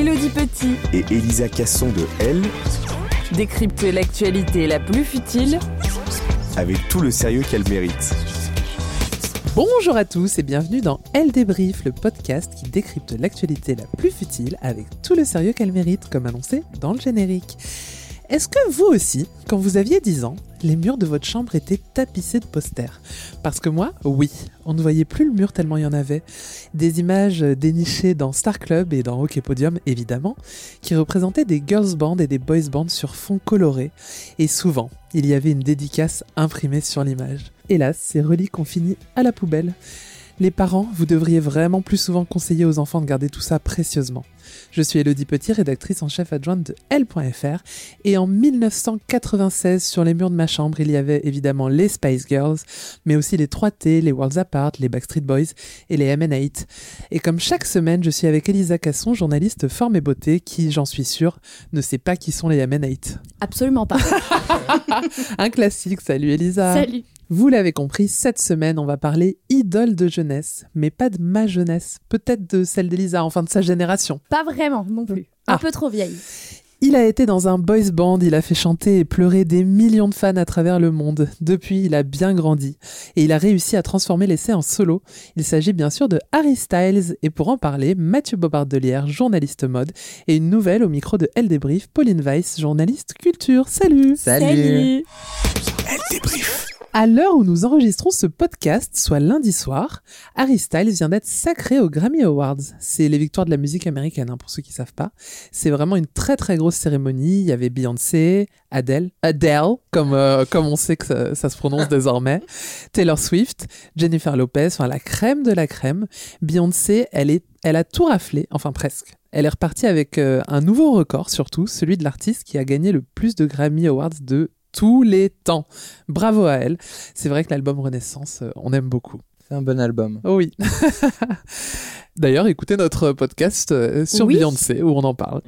Elodie Petit Et Elisa Casson de Elle, décrypte l'actualité la plus futile avec tout le sérieux qu'elle mérite. Bonjour à tous et bienvenue dans Elle débrief, le podcast qui décrypte l'actualité la plus futile avec tout le sérieux qu'elle mérite, comme annoncé dans le générique. Est-ce que vous aussi, quand vous aviez 10 ans, les murs de votre chambre étaient tapissés de posters? Parce que moi, oui, on ne voyait plus le mur tellement il y en avait. Des images dénichées dans Star Club et dans Hockey Podium, évidemment, qui représentaient des girls bands et des boys bands sur fond coloré. Et souvent, il y avait une dédicace imprimée sur l'image. Hélas, ces reliques ont fini à la poubelle. Les parents, vous devriez vraiment plus souvent conseiller aux enfants de garder tout ça précieusement. Je suis Elodie Petit, rédactrice en chef adjointe de L.fr, et en 1996, sur les murs de ma chambre, il y avait évidemment les Spice Girls, mais aussi les 3T, les Worlds Apart, les Backstreet Boys et les MN8. Et comme chaque semaine, je suis avec Elisa Casson, journaliste forme et beauté, qui, j'en suis sûre, ne sait pas qui sont les MN8. Absolument pas. Un classique, salut Elisa Salut. Vous l'avez compris, cette semaine, on va parler idole de jeunesse, mais pas de ma jeunesse, peut-être de celle d'Elisa, enfin de sa génération. Pas vraiment non plus. Un Ah. peu trop vieille. Il a été dans un boys band, il a fait chanter et pleurer des millions de fans à travers le monde. Depuis, il a bien grandi et il a réussi à transformer l'essai en solo. Il s'agit bien sûr de Harry Styles et pour en parler, Mathieu Bobardelière, journaliste mode, et une nouvelle au micro de Elle Débrief, Pauline Weiss, journaliste culture. Salut Salut. Elle débrief. À l'heure où nous enregistrons ce podcast, soit lundi soir, Harry Styles vient d'être sacré aux Grammy Awards. C'est les victoires de la musique américaine, hein, pour ceux qui savent pas. C'est vraiment une très très grosse cérémonie. Il y avait Beyoncé, Adele, Adele, comme, euh, comme on sait que ça, ça se prononce désormais, Taylor Swift, Jennifer Lopez, enfin la crème de la crème. Beyoncé, elle, est, elle a tout raflé, enfin presque. Elle est repartie avec euh, un nouveau record, surtout celui de l'artiste qui a gagné le plus de Grammy Awards de tous les temps. Bravo à elle. C'est vrai que l'album Renaissance, euh, on aime beaucoup. C'est un bon album. Oh oui. D'ailleurs, écoutez notre podcast euh, sur Oui. Beyoncé où on en parle.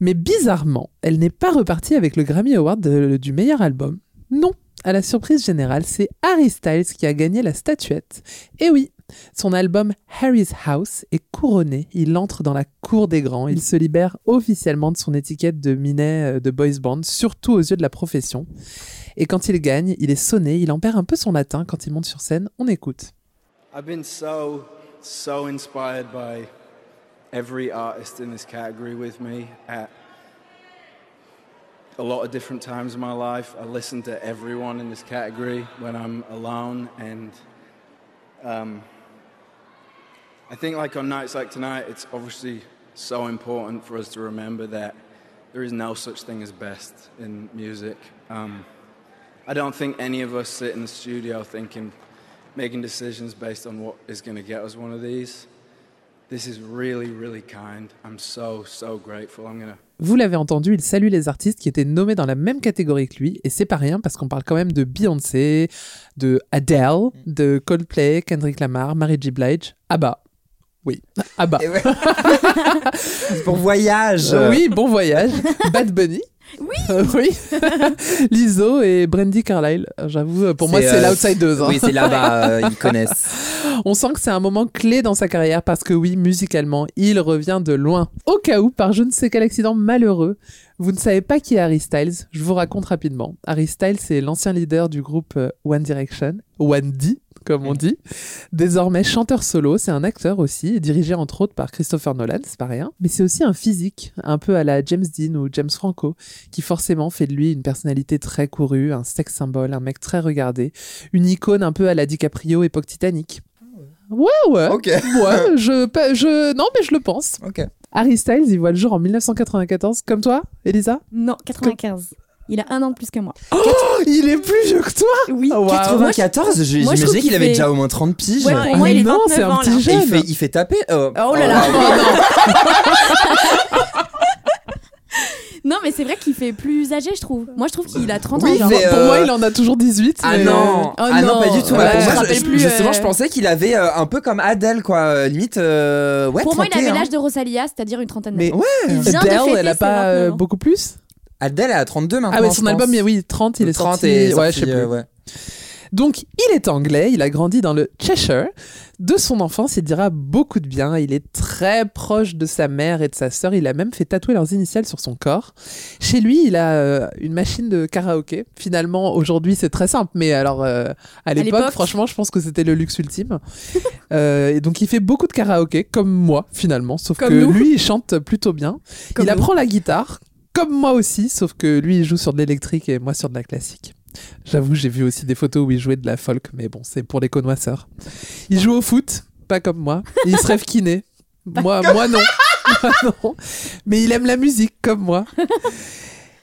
Mais bizarrement, elle n'est pas repartie avec le Grammy Award de- du meilleur album. Non, à la surprise générale, c'est Harry Styles qui a gagné la statuette. Et oui, son album Harry's House est couronné. Il entre dans la cour des grands. Il se libère officiellement de son étiquette de minet euh, de boys band, surtout aux yeux de la profession. Et quand il gagne, il est sonné. Il en perd un peu son latin quand il monte sur scène. On écoute. I've been so, so inspired by every artist in this category with me at a lot of different times in my life. I listen to everyone in this category when I'm alone, and um, I think, like on nights like tonight, it's obviously so important for us to remember that there is no such thing as best in music. Um, I don't think any of us sit in the studio thinking, making decisions based on what is going to get us one of these. This is really, really kind. I'm so, so grateful. I'm going to Vous l'avez entendu, il salue les artistes qui étaient nommés dans la même catégorie que lui, et c'est pas rien parce qu'on parle quand même de Beyoncé, de Adele, de Coldplay, Kendrick Lamar, Mary J. Blige, Abba. Oui, Abba. Et ouais. Pour voyage. Euh, oui, bon voyage. Bad Bunny. Oui. Euh, oui. Lizzo et Brandy Carlile. J'avoue, pour moi, C'est, euh, l'outsideuse. hein. Oui, c'est là-bas, euh, ils connaissent. On sent que c'est un moment clé dans sa carrière parce que oui, musicalement, il revient de loin. Au cas où, par je ne sais quel accident malheureux, vous ne savez pas qui est Harry Styles, je vous raconte rapidement. Harry Styles, c'est l'ancien leader du groupe euh, One Direction, One D, comme on dit. Désormais chanteur solo, c'est un acteur aussi, dirigé entre autres par Christopher Nolan, c'est pas rien. Mais c'est aussi un physique, un peu à la James Dean ou James Franco, qui forcément fait de lui une personnalité très courue, un sex symbole, un mec très regardé, une icône un peu à la DiCaprio époque Titanic. Ouais, ouais. Ok. Ouais, je, je, non, mais je le pense. Ok. Harry Styles, il voit le jour en 1994, comme toi, Elisa? Non, 95. Il a un an de plus que moi. Oh, il est plus vieux que toi Oui. Oh, waouh. 94, j'ai- moi, je j'imaginais qu'il avait fait- déjà au moins 30 piges. Ouais, pour moi, il est non, c'est 29 un ans, petit jeune. il fait, il fait taper. euh, Oh là là. ouais. Non, mais c'est vrai qu'il fait plus âgé, je trouve. Moi, je trouve qu'il a 30 Oui, ans. genre. mais, Pour euh, moi, il en a toujours 18. Ah mais- non, Oh ah non, non, pas du tout. ouais, pour moi, je- rappelle je- plus, justement, euh, je pensais qu'il avait euh, un peu comme Adele, quoi. euh, limite, euh, ouais, Pour moi, il 31. avait l'âge de Rosalia, c'est-à-dire une trentaine Mais d'années. Ouais. De Adele, fêter elle a pas euh, 29 ans. beaucoup plus Adele, a 32 maintenant. Ah ouais, je son pense. album, oui, 30, il est 30 sorti. ouais, sorti, je sais plus. euh, ouais. Donc, il est anglais, il a grandi dans le Cheshire. De son enfance, il dira beaucoup de bien. Il est très proche de sa mère et de sa sœur. Il a même fait tatouer leurs initiales sur son corps. Chez lui, il a euh, une machine de karaoké. Finalement, aujourd'hui, c'est très simple. Mais alors, euh, à l'époque, l'époque. franchement, je pense que c'était le luxe ultime. Euh, et donc, il fait beaucoup de karaoké, comme moi, finalement. Sauf Comme que nous. lui, il chante plutôt bien. Comme il nous. apprend la guitare, comme moi aussi. Sauf que lui, il joue sur de l'électrique et moi sur de la classique. J'avoue, j'ai vu aussi des photos où il jouait de la folk, mais bon, c'est pour les connoisseurs. Il joue au foot, pas comme moi. Et il se rêve kiné. Moi, moi non. Moi, non. Mais il aime la musique, comme moi.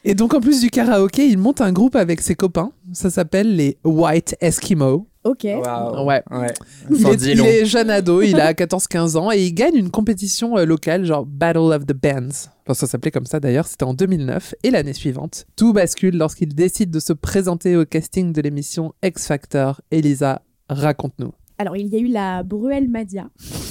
Et donc, en plus du karaoké, il monte un groupe avec ses copains. Ça s'appelle les White Eskimo. Ok. Waouh. Ouais. Ouais. Il est, il est jeune ado, il a 14-15 ans et il gagne une compétition euh, locale, genre Battle of the Bands. Enfin, ça s'appelait comme ça d'ailleurs, c'était en 2009. Et l'année suivante, tout bascule lorsqu'il décide de se présenter au casting de l'émission X Factor. Elisa, raconte-nous. Alors, il y a eu la Bruel Madia.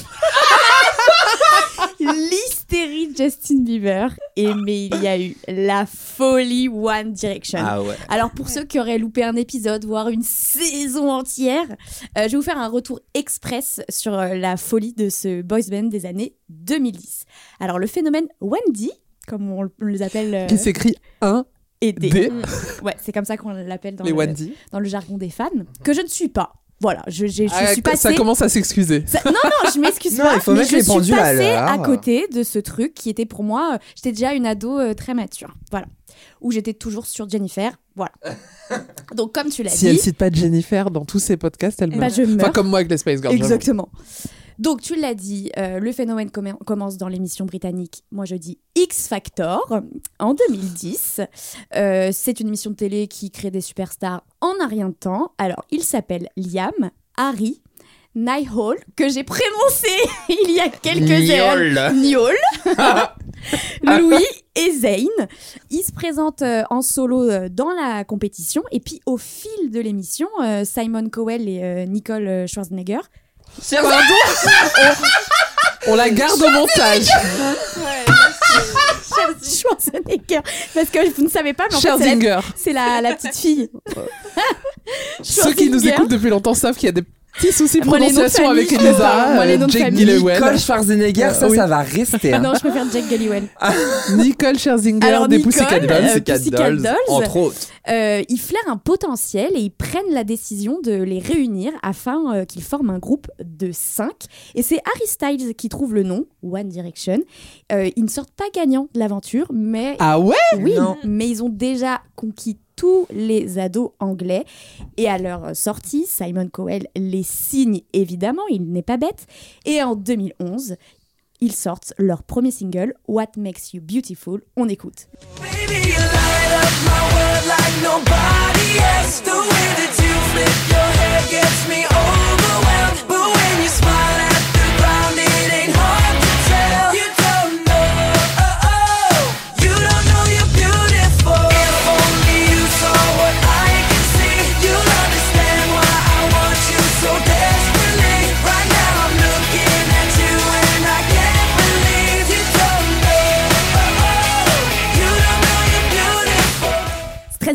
L'hystérie de Justin Bieber. Et mais il y a eu la folie One Direction. Ah ouais. Alors pour ceux qui auraient loupé un épisode, voire une saison entière, euh, je vais vous faire un retour express sur euh, la folie de ce boys band des années 2010. Alors le phénomène Wendy, comme on, on les appelle, euh, Qui s'écrit 1 et des- D. Ouais, c'est comme ça qu'on l'appelle le- dans le jargon des fans, que je ne suis pas. Voilà, je, j'ai- je Ah, suis passée... ça commence à s'excuser. Ça- non, non, je m'excuse pas. il faut mais je les suis à passée l'heure. à côté de ce truc qui était pour moi. euh, J'étais déjà une ado euh, très mature. Voilà. Où j'étais toujours sur Jennifer. Voilà. Donc, comme tu l'as Si dit. elle cite pas Jennifer dans tous ses podcasts, elle bah, meurt. je meurs. Enfin, comme moi avec les Space Girls. Exactement. Donc, tu l'as dit, euh, le phénomène commen- commence dans l'émission britannique, moi je dis X Factor, en 2010. Euh, c'est une émission de télé qui crée des superstars en un rien de temps. Alors, il s'appelle Liam, Harry, Nihal, que j'ai prénoncé il y a quelques heures. Niol. Louis et Zayn. Ils se présentent euh, en solo euh, dans la compétition. Et puis, au fil de l'émission, euh, Simon Cowell et Nicole euh, Schwarzenegger On la garde au montage. Schwarzenegger. Parce que vous ne savez pas, mais en fait, c'est la, la, petite fille. Ceux qui nous écoutent depuis longtemps savent qu'il y a des petits soucis de prononciation avec les Jake. Gyllenhaal. Nicole Schwarzenegger, ça, ça va rester. hein. Non, je préfère Jack Galloway. Nicole Scherzinger des Pussycat Dolls. euh, Pussycat Dolls, entre autres. Euh, ils flairent un potentiel et ils prennent la décision de les réunir afin euh, qu'ils forment un groupe de cinq. Et c'est Harry Styles qui trouve le nom, One Direction. Ils ne sortent pas gagnants de l'aventure, mais Ah ouais? Oui, mais ils ont déjà conquis tous les ados anglais. Et à leur sortie, Simon Cowell les signe évidemment, il n'est pas bête. Et en 2011, ils sortent leur premier single, What Makes You Beautiful. On écoute.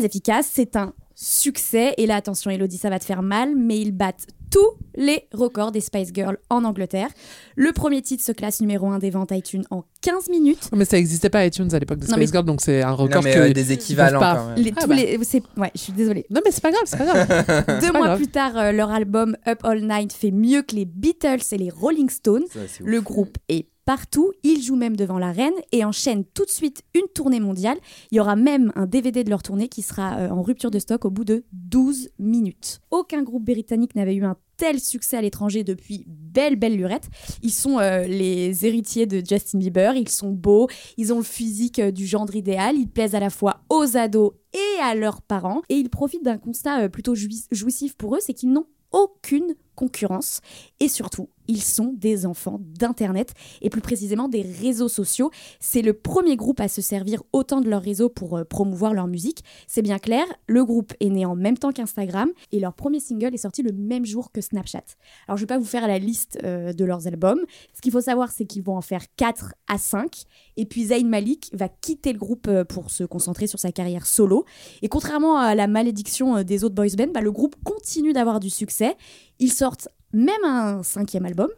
Très efficace, c'est un succès. Et là, attention, Elodie, ça va te faire mal, mais ils battent tous les records des Spice Girls en Angleterre. Le premier titre se classe numéro 1 des ventes iTunes en 15 minutes. Mais ça n'existait pas à iTunes à l'époque de Non, Spice mais- Girl, donc c'est un record mais, que euh, des équivalents, pas- quand même. Les- Ah tous bah. les, ouais, je suis désolée. Non mais c'est pas grave, c'est pas grave. Deux pas mois grave. plus tard, euh, leur album Up All Night fait mieux que les Beatles et les Rolling Stones. Ça, c'est ouf. Le groupe est partout, ils jouent même devant la reine et enchaînent tout de suite une tournée mondiale. Il y aura même un DVD de leur tournée qui sera euh, en rupture de stock au bout de 12 minutes. Aucun groupe britannique n'avait eu un tel succès à l'étranger depuis belle belle lurette. Ils sont euh, les héritiers de Justin Bieber, ils sont beaux, ils ont le physique euh, du gendre idéal, ils plaisent à la fois aux ados et à leurs parents et ils profitent d'un constat plutôt jouis- jouissif pour eux, c'est qu'ils n'ont aucune concurrence. Et surtout ils sont des enfants d'internet et plus précisément des réseaux sociaux. C'est le premier groupe à se servir autant de leur réseau pour euh, promouvoir leur musique. C'est bien clair le groupe est né en même temps qu'Instagram et leur premier single est sorti le même jour que Snapchat. Alors je vais pas vous faire la liste euh, de leurs albums. Ce qu'il faut savoir c'est qu'ils vont en faire 4 à 5 et puis Zayn Malik va quitter le groupe euh, pour se concentrer sur sa carrière solo. Et contrairement à la malédiction des autres boys band bah, le groupe continue d'avoir du succès ils sortent même un cinquième album.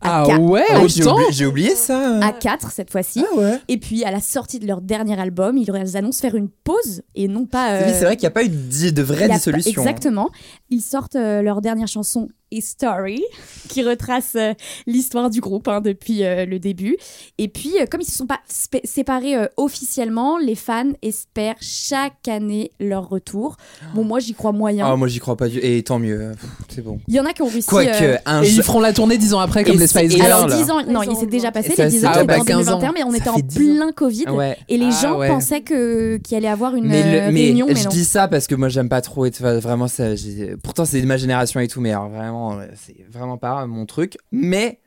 à Ah quatre- ouais, Ah j'ai oublié, ça. à 4 cette fois-ci. Ah ouais. Et puis à la sortie de leur dernier album, ils annoncent faire une pause et non pas. Oui, euh, c'est vrai qu'il n'y a pas eu de, vraie dissolution. pas- Exactement. Ils sortent euh, leur dernière chanson, A Story, qui retrace euh, l'histoire du groupe hein, depuis euh, le début. Et puis, euh, comme ils se sont pas séparés euh, officiellement, les fans espèrent chaque année leur retour. Bon, moi, j'y crois moyen. Ah, moi j'y crois pas du Et tant mieux. C'est bon. Il y en a qui ont réussi. Quoique, euh, un Et ils feront la tournée dix ans après comme Et les Spice et Girls. Alors. 10 ans, non, Ils il s'est déjà passé, Ça, les 10 c'est- ans, ah, bah, en 15 ans. 2021, mais on était en 10 plein Covid. Ouais. Et les Ah, gens ouais. pensaient que- qu'il allait avoir une mais, le- mais réunion, mais je non. dis ça parce que moi j'aime pas trop enfin, vraiment ça pourtant c'est de ma génération et tout mais alors vraiment euh, c'est vraiment pas mon truc mais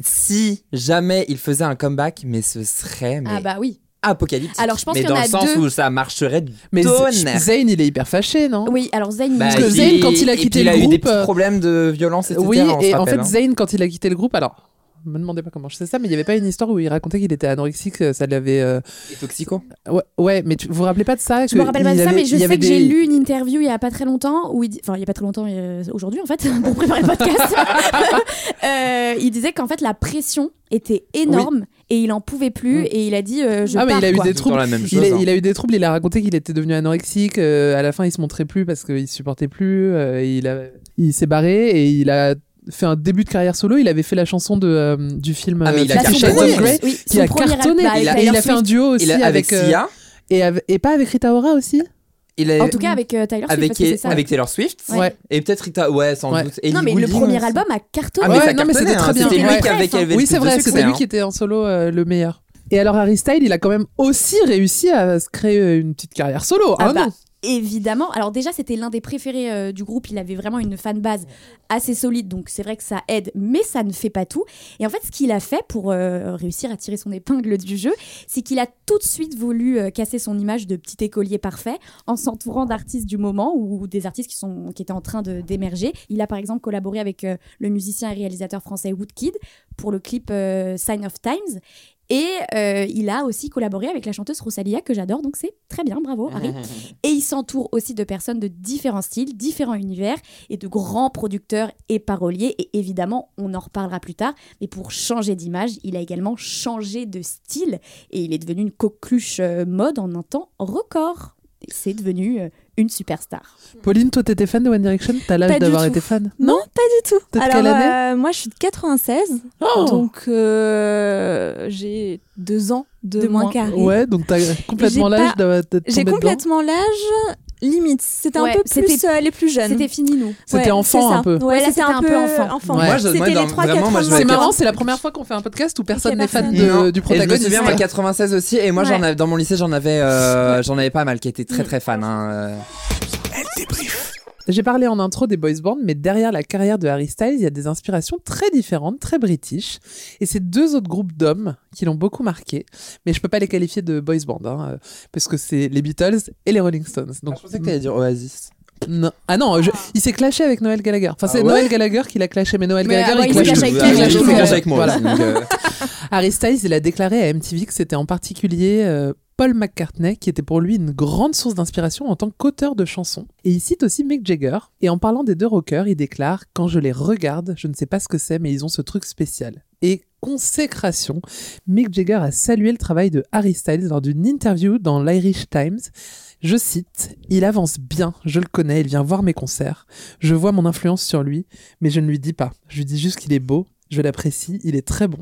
si jamais il faisait un comeback mais ce serait mais Ah bah oui. apocalyptique Alors, je pense mais qu'il y en dans a le sens deux. où ça marcherait Mais. Zayn, il est hyper fâché, non? Oui, alors Zayn, Bah, Parce que il- Zayn, quand il a et quitté puis le il a eu des groupe, petits problèmes de violence etc Oui, on se et en fait, hein. Zayn, quand il a quitté le groupe, alors, me demandez pas comment je sais ça, mais il n'y avait pas une histoire où il racontait qu'il était anorexique, euh, ça l'avait. euh, Et toxico Ouais, ouais, mais tu, vous vous rappelez pas de ça? Je me rappelle pas de ça, avait- mais je sais que j'ai lu une interview il y a pas très longtemps, où il dit- enfin il y a pas très longtemps, euh, aujourd'hui en fait, pour préparer le podcast, Euh, il disait qu'en fait la pression était énorme et il en pouvait plus Mm. et il a dit euh, je Ah, mais pars, il a eu quoi. des troubles. la même Il, chose, a, hein. il a eu des troubles. Il a raconté qu'il était devenu anorexique. euh, à la fin, il se montrait plus parce qu'il supportait plus. euh, il a, il s'est barré et il a fait un début de carrière solo. Il avait fait la chanson de, euh, du film Ah, mais euh, il a cartonné. Premier- Grey, oui, qui a cartonné. album, Il a- Et il Taylor a fait un Swift. duo aussi a- avec, avec euh, Sia et, avec- et pas avec Rita Ora aussi. il a- En tout cas avec euh, Tyler Swift, avec, parce que c'est ça. avec Taylor Swift Ouais. et peut-être Rita ouais sans Ouais. doute et non mais le premier aussi. album a cartonné. ah mais ça non, mais c'était très hein. bien. c'était lui avait Oui, c'est vrai, c'était lui hein. qui était en solo euh, le meilleur. Et alors Harry Styles, il a quand même aussi réussi à se créer euh, une petite carrière solo. Ah bah, non. Évidemment. Alors déjà, c'était l'un des préférés euh, du groupe. Il avait vraiment une fanbase assez solide, donc c'est vrai que ça aide, mais ça ne fait pas tout. Et en fait, ce qu'il a fait pour euh, réussir à tirer son épingle du jeu, c'est qu'il a tout de suite voulu euh, casser son image de petit écolier parfait en s'entourant d'artistes du moment ou des artistes qui, sont, qui étaient en train d'émerger. Il a par exemple collaboré avec le musicien et réalisateur français Woodkid pour le clip Sign of Times. Et euh, il a aussi collaboré avec la chanteuse Rosalia, que j'adore, donc c'est très bien, bravo Harry. Et il s'entoure aussi de personnes de différents styles, différents univers et de grands producteurs et paroliers. Et évidemment, on en reparlera plus tard. Mais pour changer d'image, il a également changé de style et il est devenu une coqueluche euh, mode en un temps record. C'est devenu euh, une superstar. Pauline, toi, t'étais fan de One Direction? T'as l'âge d'avoir été fan? Non, pas du tout. Alors, quelle année? euh, moi, je suis de 96. Oh Donc, euh, j'ai deux ans de, De moins qu'Harry. Ouais, donc t'as complètement J'ai l'âge pas- d'être J'ai complètement l'âge. Limite. C'était Ouais, un peu c'était- plus euh, les plus jeunes. C'était fini, nous. C'était Ouais, enfant, un peu. Ouais, c'était c'était un peu enfant. Ouais. Moi, je- moi, C'était dans- les 3 vraiment, moi, je C'est marrant, c'est la première fois qu'on fait un podcast où personne n'est fan de- du Et je me protagoniste. souviens, moi, 96 aussi, et moi, Ouais. j'en avais, dans mon lycée, j'en avais, euh, j'en avais pas mal qui étaient très très fans. hein, euh. Elle débrief. J'ai parlé en intro des boys bands, mais derrière la carrière de Harry Styles, il y a des inspirations très différentes, très british. Et c'est deux autres groupes d'hommes qui l'ont beaucoup marqué, mais je peux pas les qualifier de boys band, hein, euh, parce que c'est les Beatles et les Rolling Stones. Donc, Je pensais que t'allais dire Oasis. Non. Ah non, je- il s'est clashé avec Noël Gallagher. Enfin, c'est Ah ouais Noël Gallagher qui l'a clashé, mais Noël Mais, Gallagher, ah ouais, il il se clash clash tout. avec moi Voilà. aussi, donc, euh, Harry Styles, il a déclaré à MTV que c'était en particulier euh, Paul McCartney qui était pour lui une grande source d'inspiration en tant qu'auteur de chansons. Et il cite aussi Mick Jagger. Et en parlant des deux rockers, il déclare Quand je les regarde, je ne sais pas ce que c'est, mais ils ont ce truc spécial. Et consécration, Mick Jagger a salué le travail de Harry Styles lors d'une interview dans l'Irish Times. Je cite, Il avance bien, je le connais, il vient voir mes concerts. Je vois mon influence sur lui, mais je ne lui dis pas. Je lui dis juste qu'il est beau, je l'apprécie, il est très bon.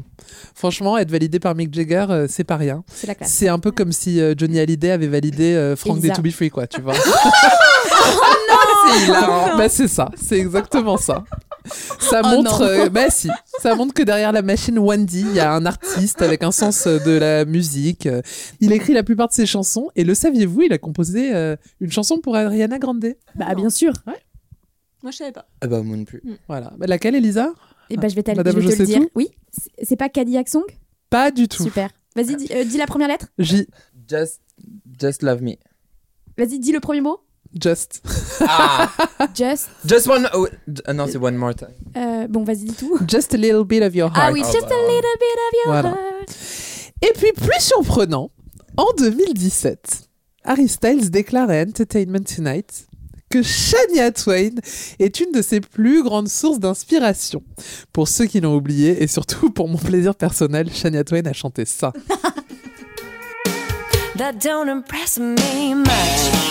Franchement, être validé par Mick Jagger, euh, c'est pas rien. C'est la classe. C'est un peu comme si euh, Johnny Hallyday avait validé euh, Frank. Day to Be Free, quoi, tu vois. c'est hilarant. bah c'est ça, c'est exactement ça. Ça Oh montre, non. euh, bah si, ça montre que derrière la machine Wendy, il y a un artiste avec un sens euh, de la musique. Euh, Il écrit la plupart de ses chansons et le saviez-vous, il a composé euh, une chanson pour Ariana Grande? Bah, bien sûr. Moi, je savais pas. Ah bah, moi non plus. Voilà. Bah, laquelle, Elisa? Et bah, je vais, Madame, je vais je te le dire. tout Oui. C'est- pas Cadillac Song Pas du tout. Super. Vas-y, dis, euh, dis la première lettre. J, Just, just love me. Vas-y, dis le premier mot. just. Ah, Just. just one. Oh, ah non, c'est one more time. euh, bon, vas-y, dis tout. Just a little bit of your heart. Ah oui, Oh, just bah. a little bit of your Voilà. heart. Et puis, plus surprenant, en 2017, Harry Styles déclare à Entertainment Tonight que Shania Twain est une de ses plus grandes sources d'inspiration. Pour ceux qui l'ont oublié, et surtout pour mon plaisir personnel, Shania Twain a chanté ça. That don't impress me much.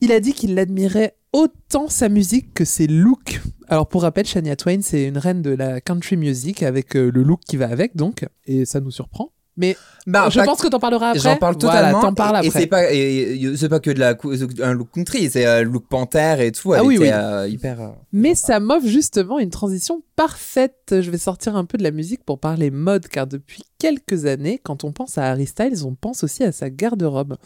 Il a dit qu'il admirait autant sa musique que ses looks. Alors pour rappel, Shania Twain, c'est une reine de la country music avec euh, le look qui va avec, donc, et ça nous surprend. Mais Bah, je pense que t'en parleras après. J'en parle Voilà, totalement. parles et- c'est pas, et- et c'est pas que de la, un look country, c'est un look panthère et tout. Ah oui, était, oui. euh, hyper. euh, Mais ça m'offre justement une transition parfaite. Je vais sortir un peu de la musique pour parler mode, car depuis quelques années, quand on pense à Harry Styles, on pense aussi à sa garde-robe.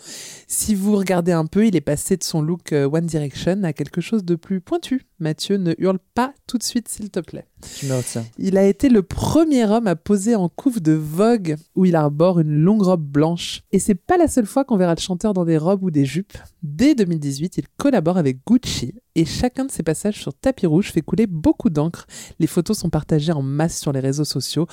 Si vous regardez un peu, il est passé de son look euh, One Direction à quelque chose de plus pointu. Mathieu, ne hurle pas tout de suite, s'il te plaît. Retiens. Il a été le premier homme à poser en couve de Vogue, où il arbore une longue robe blanche. Et c'est pas la seule fois qu'on verra le chanteur dans des robes ou des jupes. Dès 2018, il collabore avec Gucci, et chacun de ses passages sur tapis rouge fait couler beaucoup d'encre. Les photos sont partagées en masse sur les réseaux sociaux,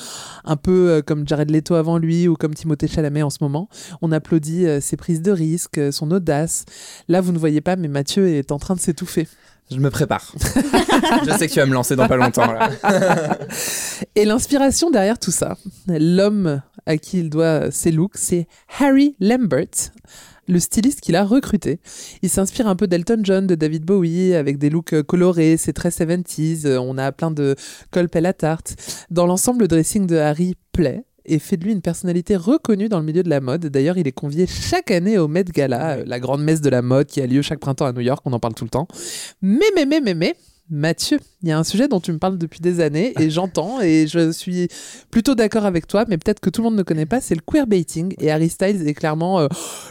un peu euh, comme Jared Leto avant lui ou comme Timothée Chalamet en ce moment. On applaudit euh, ses prises de risque, euh, son audace. Là, vous ne voyez pas, mais Mathieu est en train de s'étouffer. Je me prépare. je sais que tu vas me lancer dans pas longtemps. là. Et l'inspiration derrière tout ça, l'homme à qui il doit ses looks, c'est Harry Lambert, le styliste qu'il a recruté. Il s'inspire un peu d'Elton John, de David Bowie, avec des looks colorés, c'est très 70s, euh, on a plein de colpel à tarte. Dans l'ensemble, le dressing de Harry plaît et fait de lui une personnalité reconnue dans le milieu de la mode. D'ailleurs, il est convié chaque année au Met Gala, euh, la grande messe de la mode qui a lieu chaque printemps à New York, on en parle tout le temps. Mais, mais, mais, mais, mais, Mathieu, il y a un sujet dont tu me parles depuis des années et j'entends et je suis plutôt d'accord avec toi, mais peut-être que tout le monde ne connaît pas, c'est le queerbaiting et Harry Styles est clairement euh,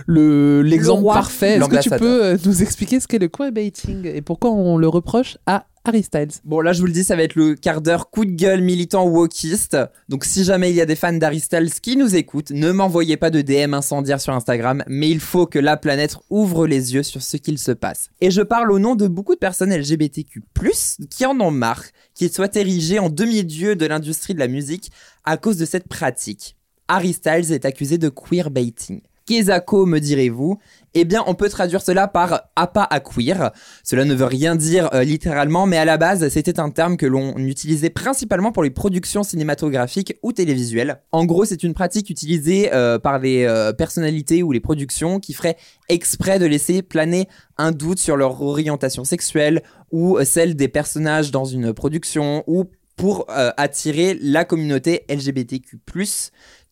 le l'exemple parfait. Est-ce que tu peux euh, nous expliquer ce qu'est le queerbaiting et pourquoi on le reproche à Harry Bon, là, je vous le dis, ça va être le quart d'heure coup de gueule militant wokiste. Donc, si jamais il y a des fans d'Harry qui nous écoutent, ne m'envoyez pas de DM incendiaires sur Instagram, mais il faut que la planète ouvre les yeux sur ce qu'il se passe. Et je parle au nom de beaucoup de personnes LGBTQ+, qui en ont marre, qui souhaitent ériger en demi-dieu de l'industrie de la musique à cause de cette pratique. Harry est accusé de queerbaiting. Qu'est-ce me direz-vous? Eh bien, on peut traduire cela par appât à queer. Cela ne veut rien dire euh, littéralement, mais à la base, c'était un terme que l'on utilisait principalement pour les productions cinématographiques ou télévisuelles. En gros, c'est une pratique utilisée euh, par les euh, personnalités ou les productions qui feraient exprès de laisser planer un doute sur leur orientation sexuelle ou celle des personnages dans une production ou pour attirer la communauté LGBTQ+,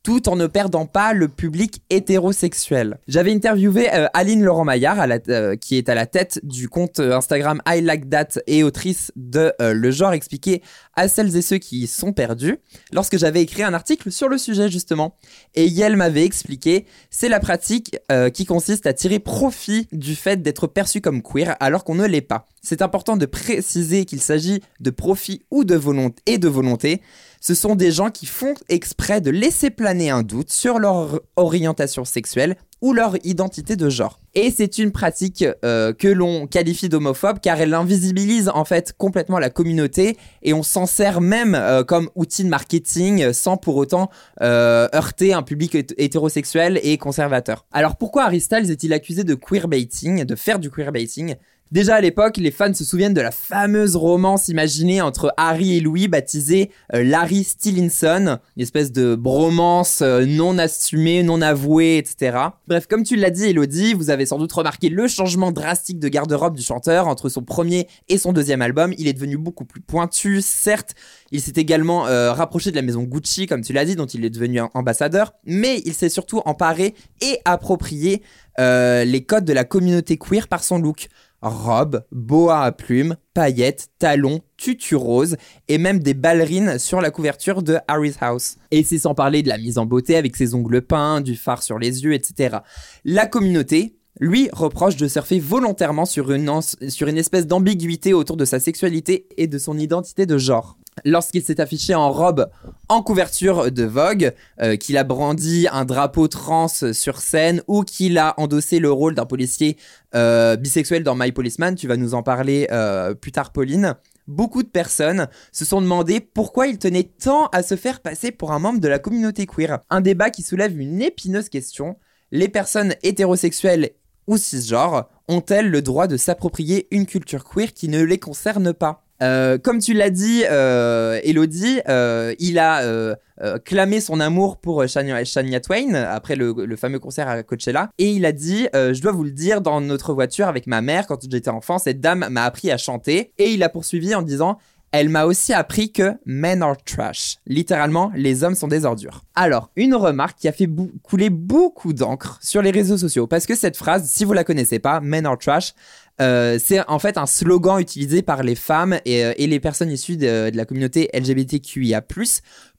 tout en ne perdant pas le public hétérosexuel. J'avais interviewé euh, Aline Laurent Maillard, euh, qui est à la tête du compte euh, Instagram I Like That et autrice de Le Genre expliqué à celles et ceux qui y sont perdus, lorsque j'avais écrit un article sur le sujet justement. Et Yel m'avait expliqué, c'est la pratique qui consiste à tirer profit du fait d'être perçu comme queer alors qu'on ne l'est pas. C'est important de préciser qu'il s'agit de profit ou de volonté et de volonté. Ce sont des gens qui font exprès de laisser planer un doute sur leur orientation sexuelle ou leur identité de genre. Et c'est une pratique euh, que l'on qualifie d'homophobe car elle invisibilise en fait complètement la communauté et on s'en sert même euh, comme outil de marketing sans pour autant euh, heurter un public hét- hétérosexuel et conservateur. Alors pourquoi Harry est-il accusé de queerbaiting, de faire du queerbaiting? Déjà à l'époque, les fans se souviennent de la fameuse romance imaginée entre Harry et Louis baptisée euh, Larry Stillinson, une espèce de bromance euh, non assumée, non avouée, etc. Bref, comme tu l'as dit Elodie, vous avez sans doute remarqué le changement drastique de garde-robe du chanteur entre son premier et son deuxième album. Il est devenu beaucoup plus pointu, certes, il s'est également euh, rapproché de la maison Gucci, comme tu l'as dit, dont il est devenu ambassadeur, mais il s'est surtout emparé et approprié les codes de la communauté queer par son look. Robe, boa à plumes, paillettes, talons, tutu rose et même des ballerines sur la couverture de Harry's House. Et c'est sans parler de la mise en beauté avec ses ongles peints, du fard sur les yeux, etc. La communauté, lui, reproche de surfer volontairement sur une, sur une espèce d'ambiguïté autour de sa sexualité et de son identité de genre. Lorsqu'il s'est affiché en robe en couverture de Vogue, euh, qu'il a brandi un drapeau trans sur scène ou qu'il a endossé le rôle d'un policier euh, bisexuel dans My Policeman, tu vas nous en parler euh, plus tard Pauline, beaucoup de personnes se sont demandé pourquoi il tenait tant à se faire passer pour un membre de la communauté queer. Un débat qui soulève une épineuse question. Les personnes hétérosexuelles ou cisgenres ont-elles le droit de s'approprier une culture queer qui ne les concerne pas? Euh, comme tu l'as dit, euh, Elodie, euh, il a clamé son amour pour Shania, Twain après le, le fameux concert à Coachella et il a dit Je dois vous le dire, dans notre voiture avec ma mère, quand j'étais enfant, cette dame m'a appris à chanter. Et il a poursuivi en disant elle m'a aussi appris que men are trash. Littéralement, les hommes sont des ordures. Alors, une remarque qui a fait couler beaucoup d'encre sur les réseaux sociaux. Parce que cette phrase, si vous la connaissez pas, men are trash, euh, c'est en fait un slogan utilisé par les femmes et, euh, les personnes issues de, la communauté LGBTQIA+,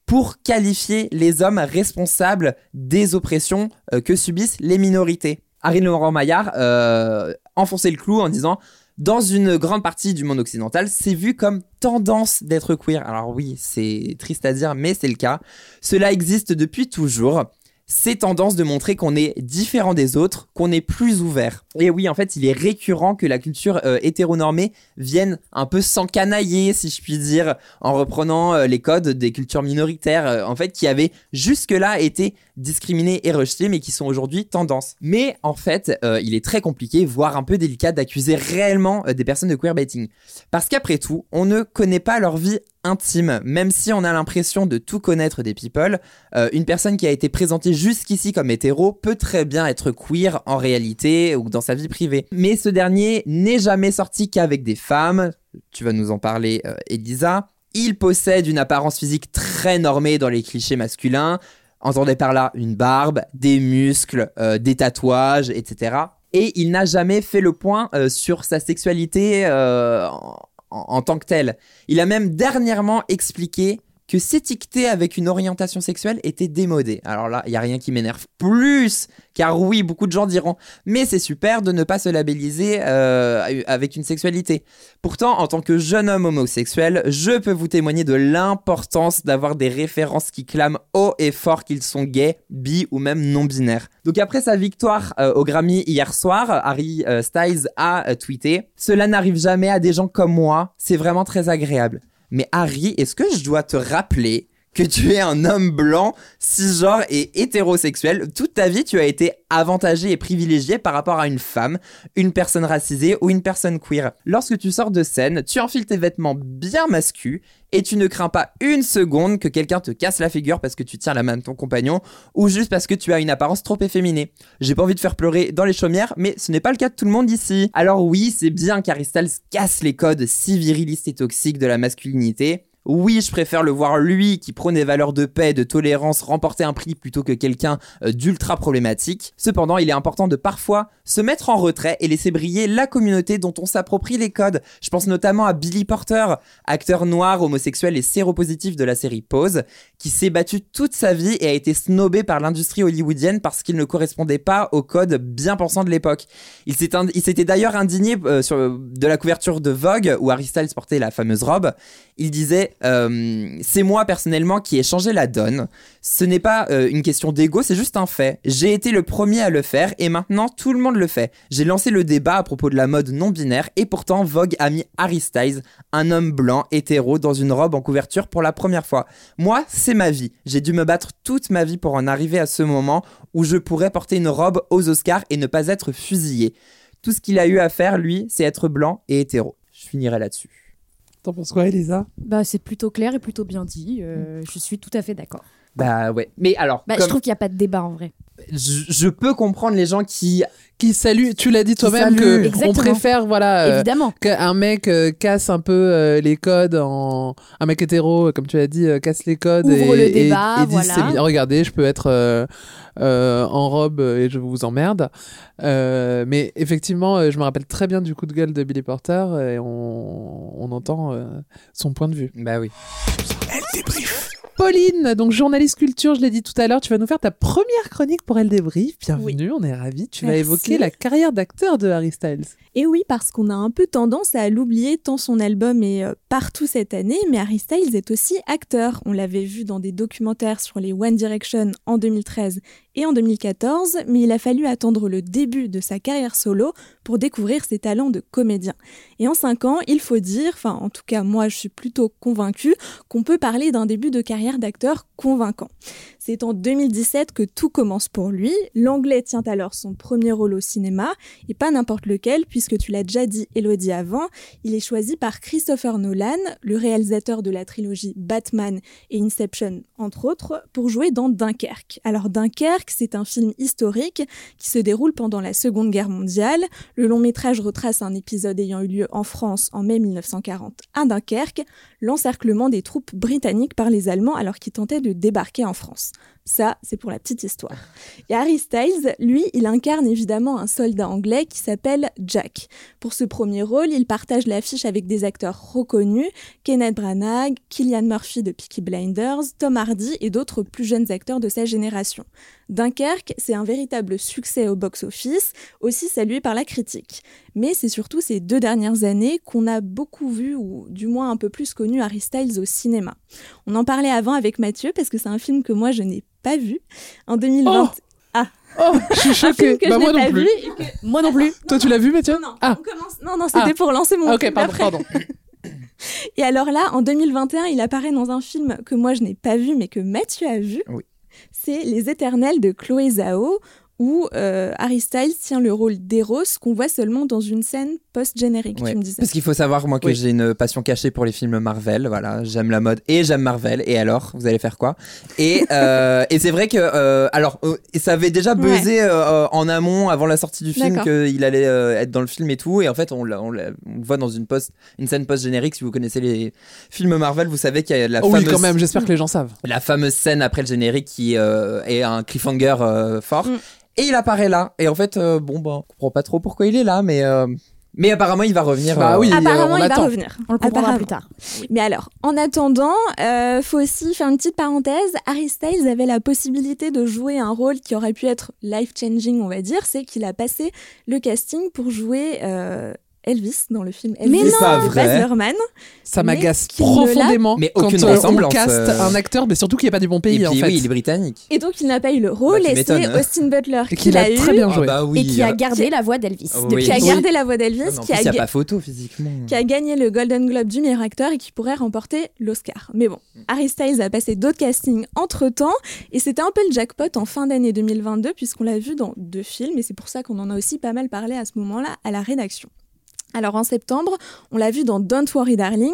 pour qualifier les hommes responsables des oppressions euh, que subissent les minorités. Harry Laurent Maillard enfonçait le clou en disant dans une grande partie du monde occidental, c'est vu comme tendance d'être queer. Alors oui, c'est triste à dire, mais c'est le cas. Cela existe depuis toujours. Ces tendances de montrer qu'on est différent des autres, qu'on est plus ouvert. Et oui, en fait, il est récurrent que la culture euh, hétéronormée vienne un peu s'encanailler, si je puis dire, en reprenant euh, les codes des cultures minoritaires, euh, en fait, qui avaient jusque-là été discriminées et rejetées, mais qui sont aujourd'hui tendance. Mais en fait, il est très compliqué, voire un peu délicat, d'accuser réellement des personnes de queerbaiting. Parce qu'après tout, on ne connaît pas leur vie intime, même si on a l'impression de tout connaître des people, euh, une personne qui a été présentée jusqu'ici comme hétéro peut très bien être queer en réalité ou dans sa vie privée. Mais ce dernier n'est jamais sorti qu'avec des femmes, tu vas nous en parler euh, Elisa. Il possède une apparence physique très normée dans les clichés masculins, entendez par là une barbe, des muscles, euh, des tatouages, etc. Et il n'a jamais fait le point euh, sur sa sexualité en, tant que telle. Il a même dernièrement expliqué que s'étiqueter avec une orientation sexuelle était démodé. Alors là, il n'y a rien qui m'énerve plus, car oui, beaucoup de gens diront, mais c'est super de ne pas se labelliser euh, avec une sexualité. Pourtant, en tant que jeune homme homosexuel, je peux vous témoigner de l'importance d'avoir des références qui clament haut et fort qu'ils sont gays, bi ou même non-binaires. Donc après sa victoire euh, au Grammy hier soir, Harry euh, Styles a tweeté « Cela n'arrive jamais à des gens comme moi, c'est vraiment très agréable ». Mais Harry, est-ce que je dois te rappeler que tu es un homme blanc, cisgenre et hétérosexuel Toute ta vie, tu as été avantagé et privilégié par rapport à une femme, une personne racisée ou une personne queer. Lorsque tu sors de scène, tu enfiles tes vêtements bien mascus et tu ne crains pas une seconde que quelqu'un te casse la figure parce que tu tiens la main de ton compagnon ou juste parce que tu as une apparence trop efféminée. J'ai pas envie de faire pleurer dans les chaumières, mais ce n'est pas le cas de tout le monde ici. Alors oui, c'est bien qu'Harry Styles casse les codes si virilistes et toxiques de la masculinité. Oui, je préfère le voir lui qui prône des valeurs de paix de tolérance remporter un prix plutôt que quelqu'un euh, d'ultra problématique. Cependant, il est important de parfois se mettre en retrait et laisser briller la communauté dont on s'approprie les codes. Je pense notamment à Billy Porter, acteur noir, homosexuel et séropositif de la série Pose, qui s'est battu toute sa vie et a été snobé par l'industrie hollywoodienne parce qu'il ne correspondait pas aux codes bien pensants de l'époque. Il s'était d'ailleurs indigné euh, de la couverture de Vogue où Harry portait la fameuse robe. Il disait euh, C'est moi personnellement qui ai changé la donne. Ce n'est pas euh, une question d'ego, c'est juste un fait. J'ai été le premier à le faire et maintenant tout le monde le fait. J'ai lancé le débat à propos de la mode non binaire et pourtant Vogue a mis Harry Styles, un homme blanc hétéro, dans une robe en couverture pour la première fois. Moi, c'est ma vie. J'ai dû me battre toute ma vie pour en arriver à ce moment où je pourrais porter une robe aux Oscars et ne pas être fusillé. Tout ce qu'il a eu à faire, lui, c'est être blanc et hétéro. Je finirai là-dessus. T'en penses quoi, Elisa? Bah, c'est plutôt clair et plutôt bien dit. euh, je suis tout à fait d'accord. Bah ouais. Mais alors, Bah, comme- Je trouve qu'il n'y a pas de débat en vrai. Je, je peux comprendre les gens qui qui saluent. Tu l'as dit toi-même que on Exactement. préfère voilà euh, qu'un mec euh, casse un peu euh, les codes en un mec hétéro comme tu l'as dit euh, casse les codes Ouvre et, le et- débat, et dit voilà. c'est bien regardez je peux être euh, euh, en robe et je vous emmerde Euh, mais effectivement je me rappelle très bien du coup de gueule de Billy Porter et on, on entend euh, son point de vue bah oui Elle débrief. Pauline, donc journaliste culture, je l'ai dit tout à l'heure, tu vas nous faire ta première chronique pour Elle débrief. Bienvenue, on est ravis. Tu vas évoquer la carrière d'acteur de Harry Styles. Et oui, parce qu'on a un peu tendance à l'oublier tant son album est euh, partout cette année, mais Harry Styles est aussi acteur. On l'avait vu dans des documentaires sur les One Direction en 2013 et en 2014, mais il a fallu attendre le début de sa carrière solo pour découvrir ses talents de comédien. Et en cinq ans, il faut dire, enfin en tout cas moi je suis plutôt convaincue, qu'on peut parler d'un début de carrière d'acteur convaincant. C'est en 2017 que tout commence pour lui. L'anglais tient alors son premier rôle au cinéma, et pas n'importe lequel, puisque tu l'as déjà dit, Elodie, avant, il est choisi par Christopher Nolan, le réalisateur de la trilogie Batman et Inception, entre autres, pour jouer dans Dunkerque. Alors Dunkerque, c'est un film historique qui se déroule pendant la Seconde Guerre mondiale. Le long métrage retrace un épisode ayant eu lieu en France en mai 1940 à Dunkerque, l'encerclement des troupes britanniques par les Allemands alors qu'ils tentaient de débarquer en France. Ça, c'est pour la petite histoire. Et Harry Styles, lui, il incarne évidemment un soldat anglais qui s'appelle Jack. Pour ce premier rôle, il partage l'affiche avec des acteurs reconnus, Kenneth Branagh, Killian Murphy de Peaky Blinders, Tom Hardy et d'autres plus jeunes acteurs de sa génération. Dunkerque, c'est un véritable succès au box-office, aussi salué par la critique. Mais c'est surtout ces deux dernières années qu'on a beaucoup vu, ou du moins un peu plus connu Harry Styles au cinéma. On en parlait avant avec Mathieu, parce que c'est un film que moi je n'ai pas vu. En 2020... Oh ah Oh, je suis choquée. Bah, je moi non pas plus. que- Moi non plus. Toi, tu l'as vu, Mathieu non, Ah, on commence- non, non, c'était Ah. pour lancer mon ok, film pardon, pardon. Et alors là, en 2021, il apparaît dans un film que moi je n'ai pas vu, mais que Mathieu a vu. Oui. C'est Les Éternels de Chloé Zhao, où euh, Harry Styles tient le rôle d'Eros qu'on voit seulement dans une scène post-générique, Ouais. tu me disais. Parce qu'il faut savoir, moi, que Oui. j'ai une passion cachée pour les films Marvel. Voilà, j'aime la mode et j'aime Marvel. Et alors, vous allez faire quoi? Et, euh, et c'est vrai que, euh, alors, euh, ça avait déjà buzzé euh, en amont, avant la sortie du film, qu'il allait euh, être dans le film et tout. Et en fait, on, le voit dans une post, une scène post-générique. Si vous connaissez les films Marvel, vous savez qu'il y a la Oh oui, fameuse quand même, j'espère que les gens savent. la fameuse scène après le générique qui euh, est un cliffhanger euh, fort. Mm. Et il apparaît là. Et en fait, euh, bon, bah, on comprend pas trop pourquoi il est là, mais, euh, mais apparemment, il va revenir. Bah euh, oui, Apparemment, on il va revenir. On le comprendra Apparemment. plus tard. Mais alors, en attendant, euh, faut aussi faire une petite parenthèse. Harry Styles avait la possibilité de jouer un rôle qui aurait pu être life-changing, on va dire. C'est qu'il a passé le casting pour jouer euh, Elvis dans le film Elvis Mais de non pas Baz vrai. Luhrmann. Ça m'agace profondément Mais quand aucune euh, on ressemblance, caste euh. un acteur, mais surtout qu'il n'y a pas du bon Et pays puis en fait. oui, il est britannique. Et donc, il n'a pas eu le rôle, Bah, tu et c'est m'étonnes. Austin Butler Et qui qu'il a l'a eu. très bien joué. Ah bah oui. Et qui a euh, gardé la voix d'Elvis. Oui. depuis qui a Oui. gardé la voix d'Elvis, ah, en qui, plus, a il n'y a ga- pas photo physiquement. qui a gagné le Golden Globe du meilleur acteur et qui pourrait remporter l'Oscar. Mais bon, Harry Styles a passé d'autres castings entre-temps et c'était un peu le jackpot en fin d'année 2022 puisqu'on l'a vu dans deux films et c'est pour ça qu'on en a aussi pas mal parlé à ce moment-là à la rédaction. Alors en septembre, on l'a vu dans Don't Worry Darling,